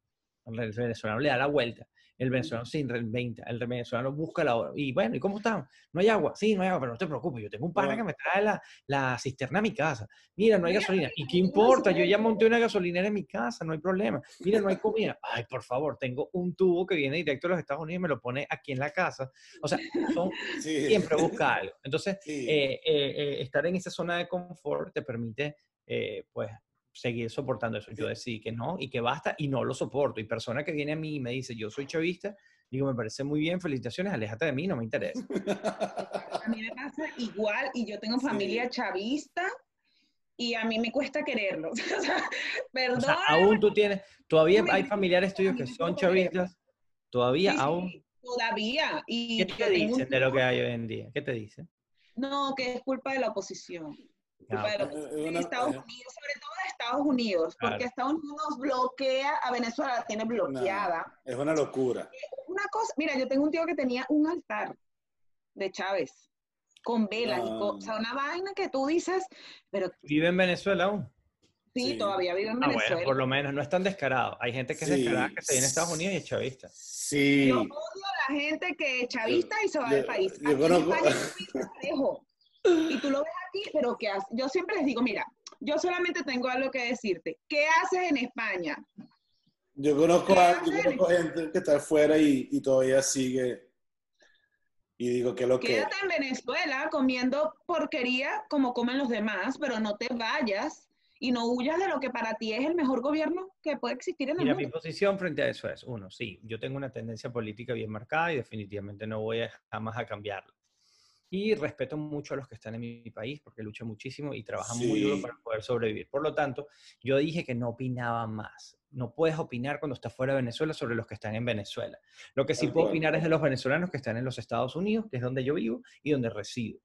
El venezolano le da la vuelta. El venezolano se reinventa. El venezolano busca la hora. Y bueno, ¿y cómo están? No hay agua. Sí, no hay agua, pero no te preocupes. Yo tengo un pana que me trae la, la cisterna a mi casa. Mira, no hay gasolina. ¿Y qué importa? Yo ya monté una gasolinera en mi casa, no hay problema. Mira, no hay comida. Ay, por favor, tengo un tubo que viene directo de los Estados Unidos y me lo pone aquí en la casa. O sea, son, <laughs> Sí. siempre busca algo. Entonces, Sí. eh, eh, eh, estar en esa zona de confort te permite, eh, pues, seguir soportando eso. Yo decidí que no y que basta y no lo soporto. Y persona que viene a mí y me dice, yo soy chavista, digo, me parece muy bien, felicitaciones, aléjate de mí, no me interesa. <laughs> A mí me pasa igual y yo tengo Sí. familia chavista y a mí me cuesta quererlo. <laughs> O sea, O perdón. sea, aún tú tienes, todavía hay familiares tuyos que son chavistas, todavía Sí, sí, aún. Todavía. Y ¿Qué te dicen de lo que hay hoy en día? ¿Qué te dicen? No, que es culpa de la oposición. Eh, eh, de una- Estados eh. Unidos, sobre todo de Estados Unidos, porque Claro. Estados Unidos nos bloquea, a Venezuela la tiene bloqueada. Es una locura. Una cosa, mira, yo tengo un tío que tenía un altar de Chávez con velas y o sea, una vaina que tú dices, pero ¿Vive en Venezuela aún? sí, Sí. todavía vive en Ah, Venezuela. bueno, por lo menos no es tan descarado. Hay gente que es Sí. descarada que se viene a Estados Unidos y es chavista. Sí. Yo odio a la gente que es chavista y se va yo- del país. yo Aquí conozco- es muy parejo. Y tú lo ves aquí, pero ¿qué haces? Yo siempre les digo, mira, yo solamente tengo algo que decirte. ¿Qué haces en España? Yo conozco, a, yo Quédate. conozco gente que está afuera y, y todavía sigue. Y digo, ¿qué es lo que? Quédate en Venezuela comiendo porquería como comen los demás, pero no te vayas y no huyas de lo que para ti es el mejor gobierno que puede existir en el Mira, mi mundo. posición frente a eso es, uno, sí, yo tengo una tendencia política bien marcada y definitivamente no voy a, jamás a cambiarla. Y respeto mucho a los que están en mi país porque luchan muchísimo y trabajan muy duro Sí. para poder sobrevivir. Por lo tanto, yo dije que no opinaba más. No puedes opinar cuando estás fuera de Venezuela sobre los que están en Venezuela. Lo que sí Tal puedo opinar es de los venezolanos que están en los Estados Unidos, que es donde yo vivo y donde resido.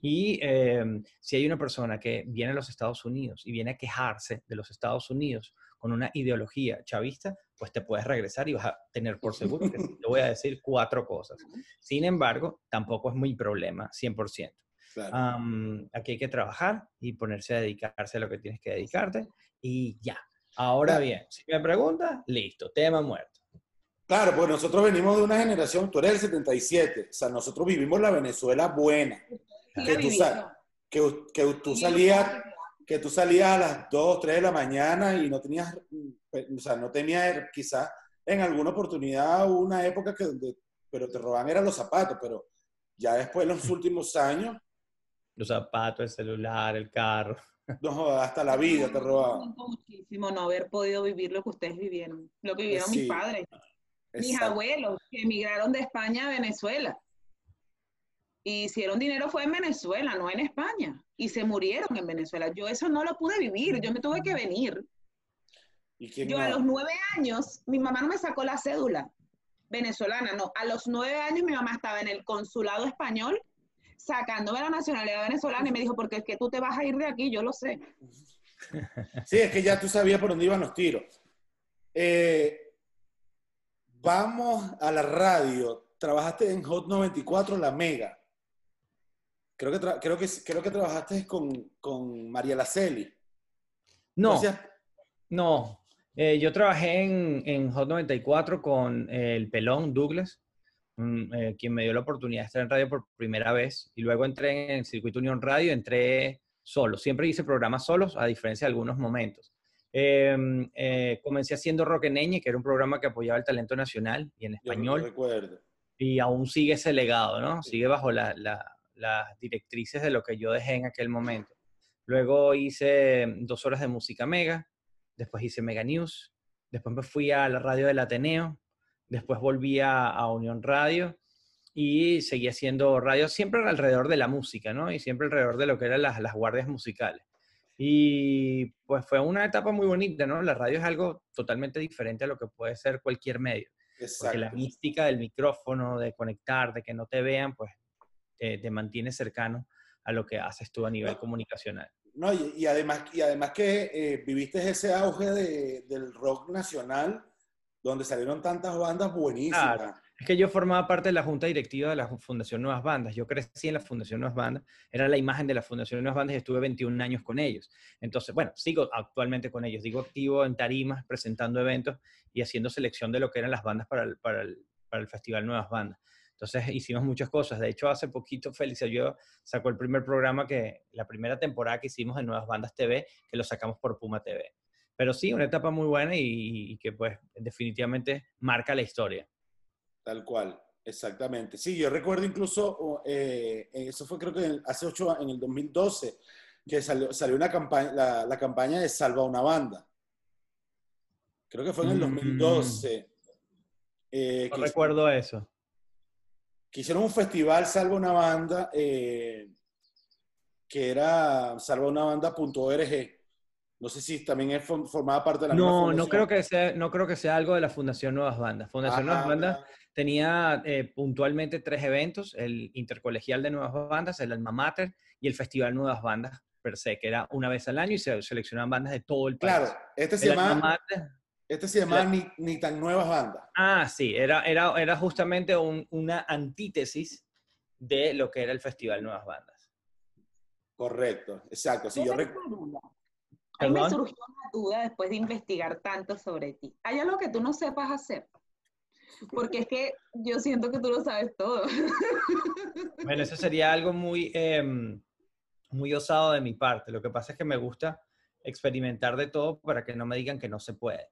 Y eh, si hay una persona que viene a los Estados Unidos y viene a quejarse de los Estados Unidos con una ideología chavista, pues te puedes regresar y vas a tener por seguro que te voy a decir cuatro cosas. Sin embargo, tampoco es mi problema, 100%. Claro. Am, aquí hay que trabajar y ponerse a dedicarse a lo que tienes que dedicarte y ya. Ahora Claro. bien, si me preguntas, listo, tema muerto. Claro, pues nosotros venimos de una generación, tú eres del 77, o sea, nosotros vivimos la Venezuela buena, Sí, que tú que, que tú Sí, salías, que tú salías a las 2, 3 de la mañana y no tenías, o sea, no tenías quizás en alguna oportunidad una época que donde, pero te roban eran los zapatos, pero ya después en los <laughs> últimos años, Los zapatos, el celular, el carro. no hasta la vida te robaban. Muchísimo no haber podido vivir lo que ustedes vivieron, lo que vivieron Sí, mis padres, mis Exacto. abuelos, que emigraron de España a Venezuela. Y hicieron dinero fue en Venezuela, no en España. Y se murieron en Venezuela. Yo eso no lo pude vivir, yo me tuve que venir. ¿Y quién Yo a los nueve años, mi mamá no me sacó la cédula venezolana, no. A los nueve años mi mamá estaba en el consulado español sacándome la nacionalidad venezolana y me dijo, porque es que tú te vas a ir de aquí, yo lo sé. <laughs> Sí, es que ya tú sabías por dónde iban los tiros. Eh, Vamos a la radio. Trabajaste en Hot 94, La Mega. Creo que, creo que, creo que trabajaste con, con María Laceli. No, no. Eh, yo trabajé en, en Hot 94 con eh, el pelón Douglas, eh, quien me dio la oportunidad de estar en radio por primera vez. Y luego entré en el circuito Unión Radio, entré solo. Siempre hice programas solos, a diferencia de algunos momentos. Eh, eh, comencé haciendo Rock en que era un programa que apoyaba el talento nacional y en yo no español. recuerdo. y aún sigue ese legado, ¿no? Sí. Sigue bajo la- la- las directrices de lo que yo dejé en aquel momento. Luego hice dos horas de música mega, después hice Mega News, después me fui a la radio del Ateneo, después volví a, a Unión Radio y seguí haciendo radio siempre alrededor de la música, ¿no? Y siempre alrededor de lo que eran las, las guardias musicales. Y pues fue una etapa muy bonita, ¿no? La radio es algo totalmente diferente a lo que puede ser cualquier medio. Porque la Exacto. mística del micrófono, de conectar, de que no te vean, pues te, te mantiene cercano a lo que haces tú a nivel No. comunicacional. No, y, y además, y además que eh, viviste ese auge de- del rock nacional, donde salieron tantas bandas buenísimas. Claro. Es que yo formaba parte de la junta directiva de la Fundación Nuevas Bandas. Yo crecí en la Fundación Nuevas Bandas, era la imagen de la Fundación Nuevas Bandas y estuve 21 años con ellos. Entonces, bueno, sigo actualmente con ellos. Digo activo en tarimas, presentando eventos y haciendo selección de lo que eran las bandas para el, para el, para el Festival Nuevas Bandas. Entonces hicimos muchas cosas. De hecho, hace poquito Félix yo sacó el primer programa que, la primera temporada que hicimos de Nuevas Bandas TV, que lo sacamos por Puma TV. Pero sí, una etapa muy buena y, y que pues definitivamente marca la historia. Tal cual, exactamente. Sí, yo recuerdo incluso, o, eh, eso fue creo que en- hace ocho, en el 2012, que salió, salió una campaña, la, la campaña de Salva una banda. Creo que fue en el Mm. 2012. eh, No que, recuerdo eso. Que hicieron un festival Salva una banda, eh, que era salvaunabanda.org. No sé si también es, form- formaba parte de la misma No, no creo, que sea, no creo que sea algo de la Fundación Nuevas Bandas. Fundación Nuevas Bandas tenía eh, puntualmente tres eventos, el intercolegial de Nuevas Bandas, el Alma Mater y el Festival Nuevas Bandas per se, que era una vez al año y se seleccionaban bandas de todo el país. Claro, este se El llama, este se llama ni, ni tan nuevas bandas. ah, sí, era, era, era justamente un- una antítesis de lo que era el Festival Nuevas Bandas. Correcto, exacto. Sí, Yo rec-. A mí me surgió una duda después de investigar tanto sobre ti. ¿Hay algo que tú no sepas hacer? Porque es que yo siento que tú lo sabes todo. <laughs> Bueno, eso sería algo muy, em, muy osado de mi parte. Lo que pasa es que me gusta experimentar de todo para que no me digan que no se puede.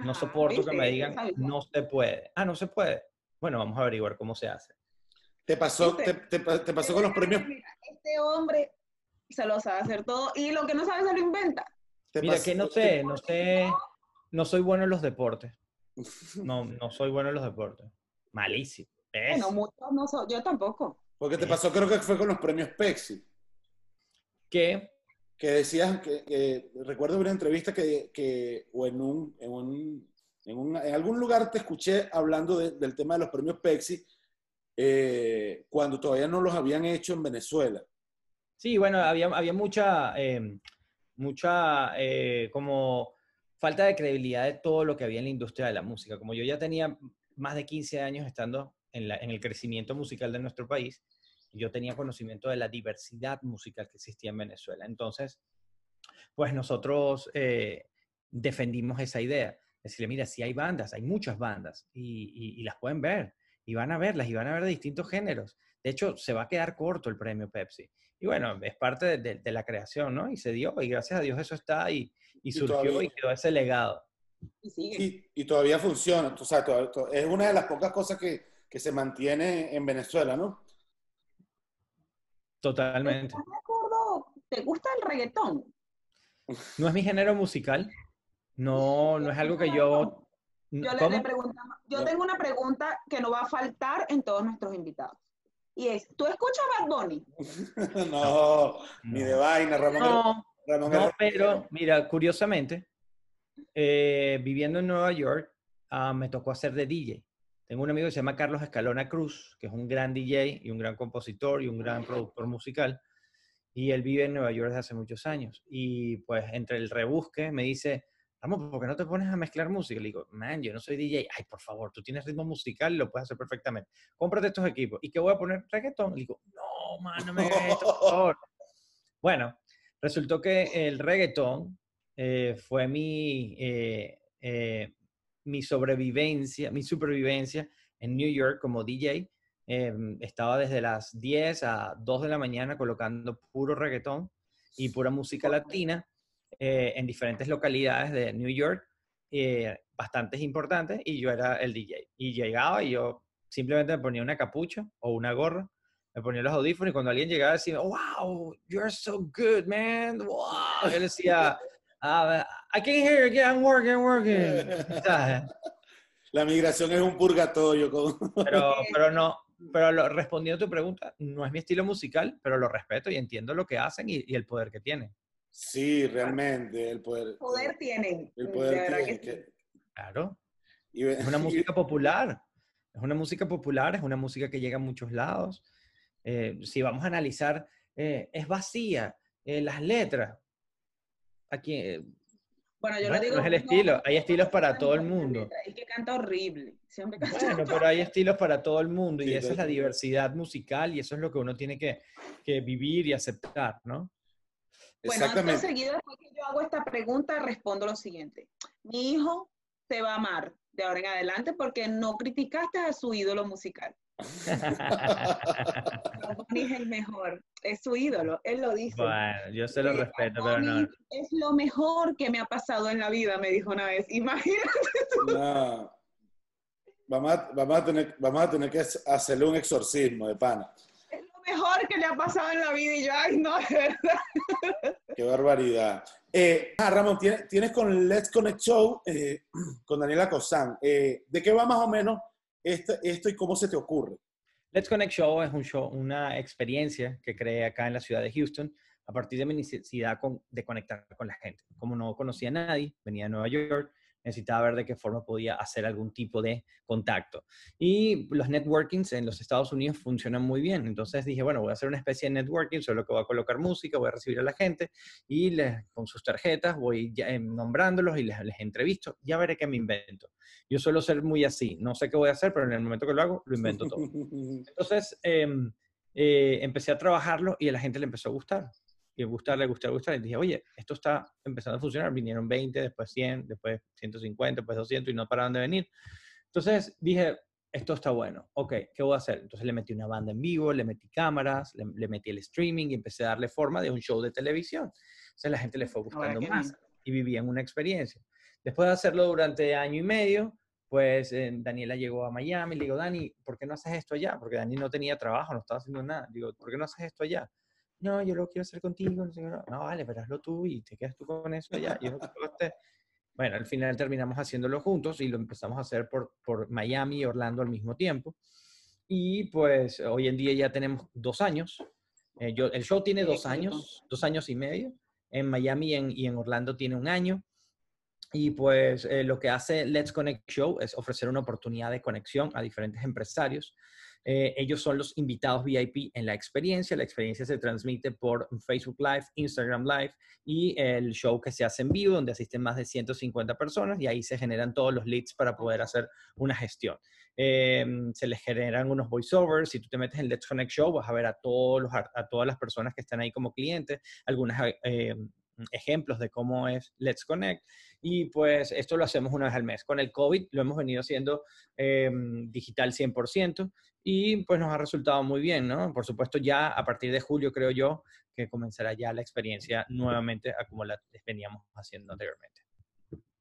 No Ajá, soporto que me digan no se puede. Ah, no se puede. Bueno, vamos a averiguar cómo se hace. te pasó, te, ¿Viste? te- te pasó con los premios. Mira, este hombre se lo sabe hacer todo y lo que no sabe se lo inventa. Mira, pasó- que no sé, no sé, no soy bueno en los deportes. <laughs> No, no soy bueno en los deportes. Malísimo. Bueno, muchos no son, yo tampoco. Porque te pasó, creo que fue con los premios Pepsi, Que que decías que, que- recuerdo una entrevista que, que o en un, en un- en un- en algún lugar te escuché hablando de- del tema de los premios Pepsi eh, cuando todavía no los habían hecho en Venezuela. Sí, bueno, había, había mucha, eh, mucha eh, como falta de credibilidad de todo lo que había en la industria de la música. Como yo ya tenía más de 15 años estando en, la- en el crecimiento musical de nuestro país, yo tenía conocimiento de la diversidad musical que existía en Venezuela. Entonces, pues nosotros eh, defendimos esa idea. Decirle, mira, sí hay bandas, hay muchas bandas y, y- y las pueden ver y van a verlas y van a ver de distintos géneros. De hecho, se va a quedar corto el premio Pepsi. Y bueno, es parte de, de- de la creación, ¿no? Y se dio, y gracias a Dios eso está y, y surgió todavía- y quedó ese legado. Y sigue. Y, y todavía funciona. O sea, to- to- es una de las pocas cosas que, que se mantiene en Venezuela, ¿no? Totalmente. No me acuerdo, ¿te gusta el reggaetón? No es mi género musical. No, no es algo que yo... Yo, le, preguntamos- yo tengo una pregunta que no va a faltar en todos nuestros invitados. Y es, ¿tú escuchas Bad Bunny? <laughs> no, ni de vaina, Ramón. No, Ramón No, pero mira, curiosamente, eh, viviendo en Nueva York, ah, me tocó hacer de DJ. Tengo un amigo que se llama Carlos Escalona Cruz, que es un gran DJ y un gran compositor y un gran productor musical. Y él vive en Nueva York desde hace muchos años. Y pues entre el rebusque me dice, Ramón, ¿por qué no te pones a mezclar música? Le digo, man, yo no soy DJ. Ay, por favor, tú tienes ritmo musical lo puedes hacer perfectamente. Cómprate estos equipos. ¿Y qué voy a poner? Reggaetón. Le digo, no, man, no me hagas esto, por favor. Bueno, resultó que el reggaetón eh, fue mi, eh, eh, mi sobrevivencia, mi supervivencia en New York como DJ. Em, estaba desde las 10 a 2 de la mañana colocando puro reggaetón y pura música latina eh, en diferentes localidades de New York, eh, bastantes importantes, y yo era el DJ. Y llegaba y yo simplemente me ponía una capucha o una gorra, me ponía los audífonos y cuando alguien llegaba decía, wow, you're so good, man, wow. Yo decía, <laughs> ah, I can't hear you, I'm working, I'm working. <laughs> La migración es un purgatorio. <laughs> Pero, pero no, pero respondiendo a tu pregunta, no es mi estilo musical, pero lo respeto y entiendo lo que hacen y, y el poder que tienen. Sí, realmente, el poder. Poder tienen. El poder tienen. Claro. es una <laughs> música popular. Es una música popular, es una música que llega a muchos lados. Eh, si vamos a analizar, eh, es vacía. Eh, las letras. Aquí. Bueno, yo lo digo. No es el estilo. hay estilos para todo el mundo. Y que canta horrible. Siempre bueno, pero hay estilos para todo el mundo y esa es la diversidad musical y eso es lo que uno tiene que, que vivir y aceptar, ¿no? Bueno, seguido después que yo hago esta pregunta, respondo lo siguiente. Mi hijo te va a amar de ahora en adelante porque no criticaste a su ídolo musical. Es el mejor, es su ídolo, él lo dice. Bueno, yo se lo respeto, pero no. Es lo mejor que me ha pasado en la vida, me dijo una vez. <laughs> Imagínate No. Vamos a, vamos, a tener, vamos a tener que hacerle un exorcismo de pana mejor que le ha pasado en la vida y yo, ay, no, de verdad. <laughs> Qué barbaridad. Eh, ah, Ramón, tienes, con Let's Connect Show, eh, <clears throat> con Daniela Cosán. Eh, ¿De qué va más o menos esto, esto y cómo se te ocurre? Let's Connect Show es una experiencia que creé acá en la ciudad de Houston a partir de mi necesidad de conectar con la gente. Como no conocía a nadie, venía de Nueva York, necesitaba ver de qué forma podía hacer algún tipo de contacto. Y los networkings en los Estados Unidos funcionan muy bien. Entonces dije, bueno, voy a hacer una especie de networking, solo que voy a colocar música, voy a recibir a la gente y les, con sus tarjetas voy ya, em, nombrándolos y les, les entrevisto. Ya veré qué me invento. Yo suelo ser muy así. No sé qué voy a hacer, pero en el momento que lo hago, lo invento todo. <laughs> Entonces, em, eh, empecé a trabajarlo y a la gente le empezó a gustar y gustarle, gustar, gustar. Y dije, oye, esto está empezando a funcionar. Vinieron 20, después 100, después 150, después 200 y no pararon de venir. Entonces dije, esto está bueno. Ok, ¿qué voy a hacer? Entonces le metí una banda en vivo, le metí cámaras, le, metí el streaming y empecé a darle forma de un show de televisión. Entonces la gente le fue gustando más y vivían una experiencia. Después de hacerlo durante año y medio, pues eh, Daniela llegó a Miami. Le digo, Dani, ¿por qué no haces esto allá? Porque Dani no tenía trabajo, no estaba haciendo nada. Digo, ¿por qué no haces esto allá? No, yo lo quiero hacer contigo, no, no vale, pero hazlo tú y te quedas tú con eso ya. bueno, al final terminamos haciéndolo juntos y lo empezamos a hacer por, por Miami y Orlando al mismo tiempo. Y pues hoy en día ya tenemos dos años. Eh, yo, el show tiene dos años, dos años y medio. En Miami y en, y en Orlando tiene un año. Y pues eh, lo que hace Let's Connect Show es ofrecer una oportunidad de conexión a diferentes empresarios eh, ellos son los invitados VIP en la experiencia. La experiencia se transmite por Facebook Live, Instagram Live y el show que se hace en vivo, donde asisten más de 150 personas y ahí se generan todos los leads para poder hacer una gestión. Eh, se les generan unos voiceovers. Si tú te metes en Let's Connect Show, vas a ver a, todos los, a todas las personas que están ahí como clientes, algunas eh, ejemplos de cómo es Let's Connect. Y pues esto lo hacemos una vez al mes. Con el COVID lo hemos venido haciendo digital 100% y pues nos ha resultado muy bien, ¿no? Por supuesto, ya a partir de julio, creo yo, que comenzará ya la experiencia nuevamente a como la veníamos haciendo anteriormente.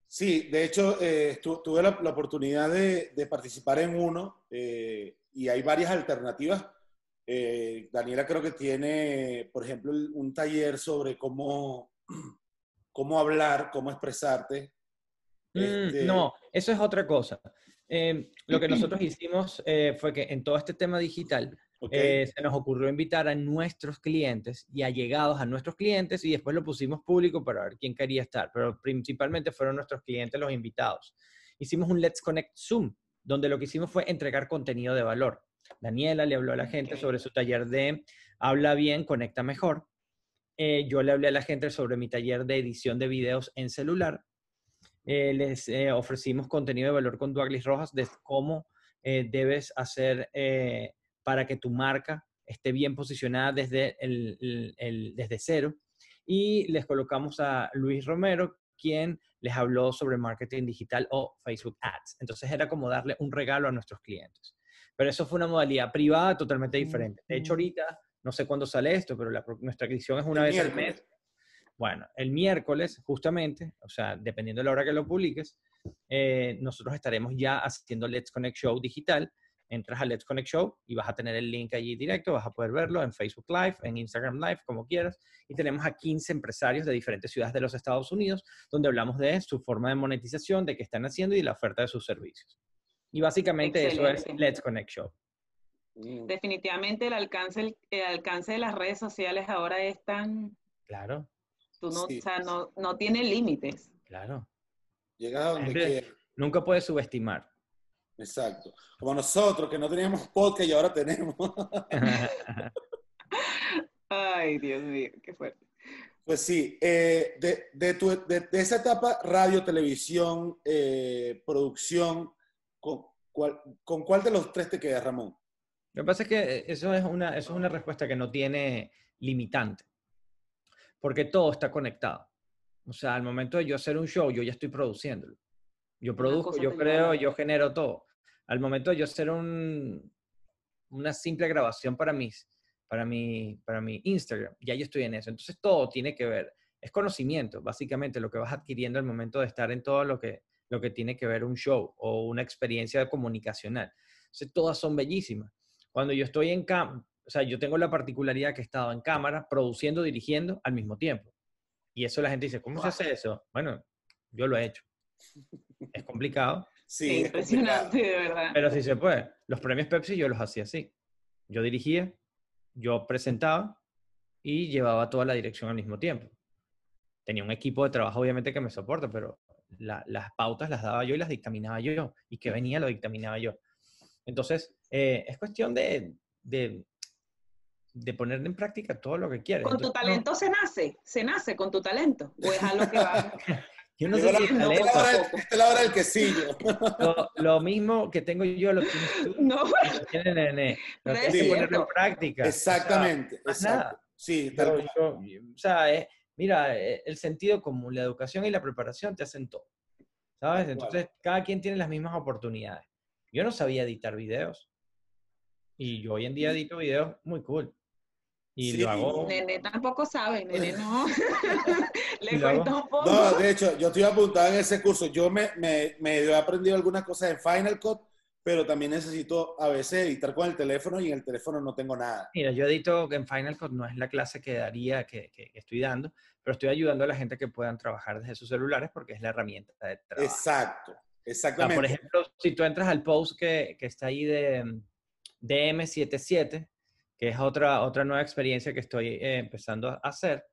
Sí, de hecho, eh, tuve la, oportunidad de, participar en uno eh, y hay varias alternativas. Eh, Daniela creo que tiene, por ejemplo, un taller sobre cómo, cómo hablar, cómo expresarte. Mm, este no, eso es otra cosa. Em, lo que <clears throat> nosotros hicimos eh, fue que en todo este tema digital eh, se nos ocurrió invitar a nuestros clientes y allegados a nuestros clientes y después lo pusimos público para ver quién quería estar, pero principalmente fueron nuestros clientes los invitados. Hicimos un Let's Connect Zoom, donde lo que hicimos fue entregar contenido de valor. Daniela le habló a la gente sobre su taller de Habla bien, conecta mejor. Eh, yo le hablé a la gente sobre mi taller de edición de videos en celular eh, les eh, ofrecimos contenido de valor con Douglas Rojas de cómo debes hacer para que tu marca esté bien posicionada desde, el, el- el- desde cero. Y les colocamos a Luis Romero, quien les habló sobre marketing digital o Facebook Ads. Entonces era como darle un regalo a nuestros clientes. Pero eso fue una modalidad privada totalmente diferente. De hecho, ahorita, no sé cuándo sale esto, pero la nuestra edición es una El vez al mes. Bueno, el miércoles, justamente, o sea, dependiendo de la hora que lo publiques, eh, nosotros estaremos ya haciendo Let's Connect Show digital. Entras a Let's Connect Show y vas a tener el link allí directo, vas a poder verlo en Facebook Live, en Instagram Live, como quieras. Y tenemos a 15 empresarios de diferentes ciudades de los Estados Unidos, donde hablamos de su forma de monetización, de qué están haciendo y la oferta de sus servicios. Y básicamente eso es Excelente. Let's Connect Show. Mm. Definitivamente el alcance, el, el alcance de las redes sociales ahora es tan, Claro, tú no, Sí. o sea, no, no tiene límites. claro. Llegas a donde quieras. Nunca puedes subestimar. Exacto. Como nosotros, que no teníamos podcast y ahora tenemos. <laughs> Ay, Dios mío, qué fuerte. Pues sí, eh, de, de tu- de- de esa etapa, radio, televisión, eh, producción, ¿con cuál, ¿con cuál de los tres te quedas, Ramón? Lo que pasa es que eso es una, eso es una respuesta que no tiene limitante, porque todo está conectado. O sea, al momento de yo hacer un show, yo ya estoy produciéndolo. Yo produzco, yo creo, yo genero todo. Al momento de yo hacer un, una simple grabación para mis, para mi, para mi Instagram, ya yo estoy en eso. Entonces todo tiene que ver, es conocimiento, básicamente lo que vas adquiriendo al momento de estar en todo lo que, lo que tiene que ver un show o una experiencia comunicacional. Entonces todas son bellísimas. Cuando yo estoy en cámara, o sea, yo tengo la particularidad que he estado en cámara, produciendo, dirigiendo al mismo tiempo. Y eso la gente dice, ¿cómo se hace eso? Bueno, yo lo he hecho. Es complicado, Sí, es impresionante, complicado. de verdad. pero sí se puede. Los premios Pepsi yo los hacía así. Yo dirigía, yo presentaba y llevaba toda la dirección al mismo tiempo. Tenía un equipo de trabajo, obviamente, que me soporta, pero la- las pautas las daba yo y las dictaminaba yo. Y que venía lo dictaminaba yo. Entonces, eh, es cuestión de, de, de poner en práctica todo lo que quieres. Con tu Entonces, no- talento se nace, se nace con tu talento. O es algo que va. <laughs> yo no sé la- si esta es talento. la hora del- esta es la hora del quesillo. <laughs> Lo, lo mismo que tengo yo lo tienes tú. No, Lo. <laughs> Lo No tienes es que ponerlo en práctica. O sea, Exactamente, más exacto. nada. Sí, tal Yo- o sea, eh, mira, eh, el sentido común, la educación y la preparación te hacen todo. ¿Sabes? Entonces, cada quien tiene las mismas oportunidades. Yo no sabía editar videos. Y yo hoy en día edito videos muy cool. Y Sí. lo hago. Nene tampoco sabe, Nene no. <laughs> <laughs> Le cuento un poco. No, de hecho, yo estoy apuntado en ese curso. Yo me, me, me he aprendido algunas cosas en Final Cut, pero también necesito a veces editar con el teléfono y en el teléfono no tengo nada. Mira, yo edito en Final Cut, no es la clase que daría, que, que- que estoy dando, pero estoy ayudando a la gente que puedan trabajar desde sus celulares porque es la herramienta de trabajo. Exacto, O sea, exactamente. por ejemplo, si tú entras al post que, que está ahí de mm, DM77, que es otra, otra nueva experiencia que estoy eh, empezando a hacer,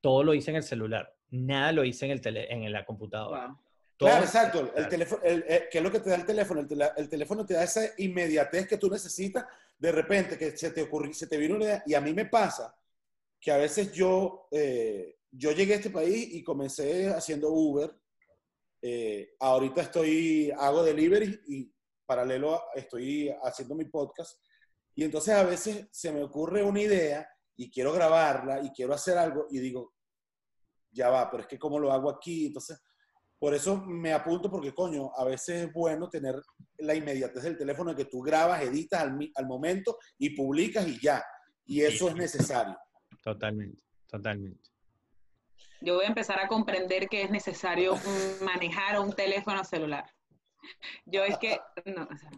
todo lo hice en el celular. Nada lo hice en, el tele- en la computadora. Wow. Claro, el exacto. El teléfono, el- eh, ¿qué es lo que te da el teléfono? El, el teléfono te da esa inmediatez que tú necesitas de repente, que se te ocurrió, se te vino una idea. Y a mí me pasa que a veces yo, eh, yo llegué a este país y comencé haciendo Uber. Eh, ahorita estoy, hago delivery y paralelo a- estoy haciendo mi podcast. Y entonces a veces se me ocurre una idea y quiero grabarla y quiero hacer algo y digo, ya va, pero es que cómo lo hago aquí. Entonces, por eso me apunto porque, coño, a veces es bueno tener la inmediatez del teléfono que tú grabas, editas al, al momento y publicas y ya. Y eso es necesario. Totalmente, totalmente. Yo voy a empezar a comprender que es necesario manejar un teléfono celular. Yo es que, no, o sea,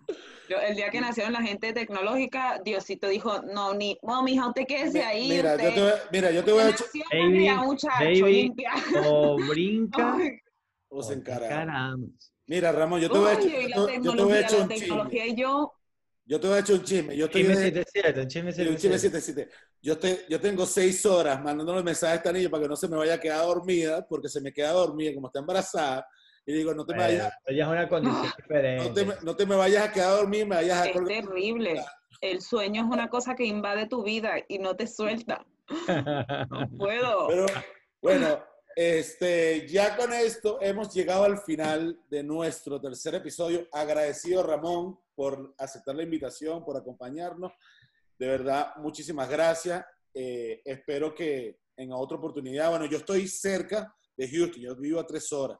yo el día que nacieron la gente tecnológica, Diosito dijo, no, ni, no, mija, usted quédese ahí. mira, usted, yo te voy, mira, yo te voy a echar... O brinca <laughs> o se encara. encaramos. Mira, Ramón, yo te voy a echar, la yo, yo te voy a tecnología, echar la un chisme. tecnología y yo, Yo te voy a echar un chisme. Yo estoy Chisme de- 77, chisme Sí, un chisme 77. 77. Yo, estoy, yo tengo seis horas mandándole mensajes a esta niña para que no se me vaya a quedar dormida, porque se me queda dormida como está embarazada. Y digo, no te, me Bueno, vayas, esto ya es una condición <laughs> no, te, diferente. me- no te me vayas a quedar dormida y me vayas a es terrible. El sueño es una cosa que invade tu vida y no te suelta. <laughs> No puedo. Pero bueno, Este, ya con esto hemos llegado al final de nuestro tercer episodio. Agradecido Ramón por aceptar la invitación, por acompañarnos. De verdad, muchísimas gracias. Eh, espero que en otra oportunidad, bueno, yo estoy cerca de Houston, yo vivo a tres horas.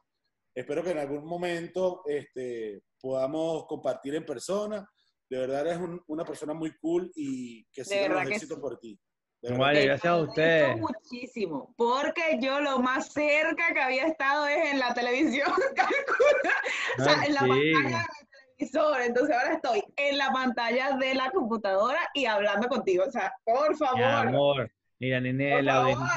Espero que en algún momento este, podamos compartir en persona. De verdad eres una persona muy cool y que siga los éxitos por ti. Vale, gracias a usted. Muchísimo, porque yo lo más cerca que había estado es en la televisión, <laughs> o sea, en la pantalla del televisor. Entonces ahora estoy en la pantalla de la computadora y hablando contigo. O sea, por favor. amor. Mira, nene,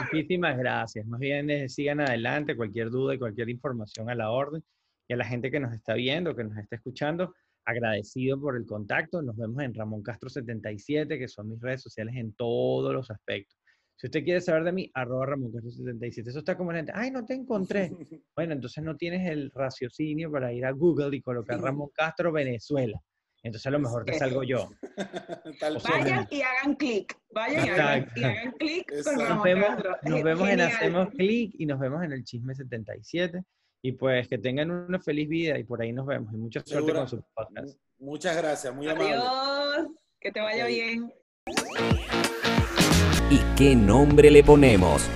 muchísimas gracias. Más bien eh, sigan adelante, cualquier duda y cualquier información a la orden. Y a la gente que nos está viendo, que nos está escuchando, agradecido por el contacto. Nos vemos en Ramón Castro 77, que son mis redes sociales en todos los aspectos. Si usted quiere saber de mí, arroba Ramón Castro 77. Eso está como la gente, ay, no te encontré. <laughs> Bueno, entonces no tienes el raciocinio para ir a Google y colocar Ramón Castro Venezuela. Entonces a lo mejor te salgo yo. <laughs> Vayan y hagan clic. Vayan y hagan, clic con Ramón Nos vemos, nos vemos en Hacemos Clic y nos vemos en el Chisme 77. Y pues que tengan una feliz vida y por ahí nos vemos. Y mucha suerte con sus podcast. Muchas gracias, muy amable. Adiós, que te vaya bien. ¿Y qué nombre le ponemos?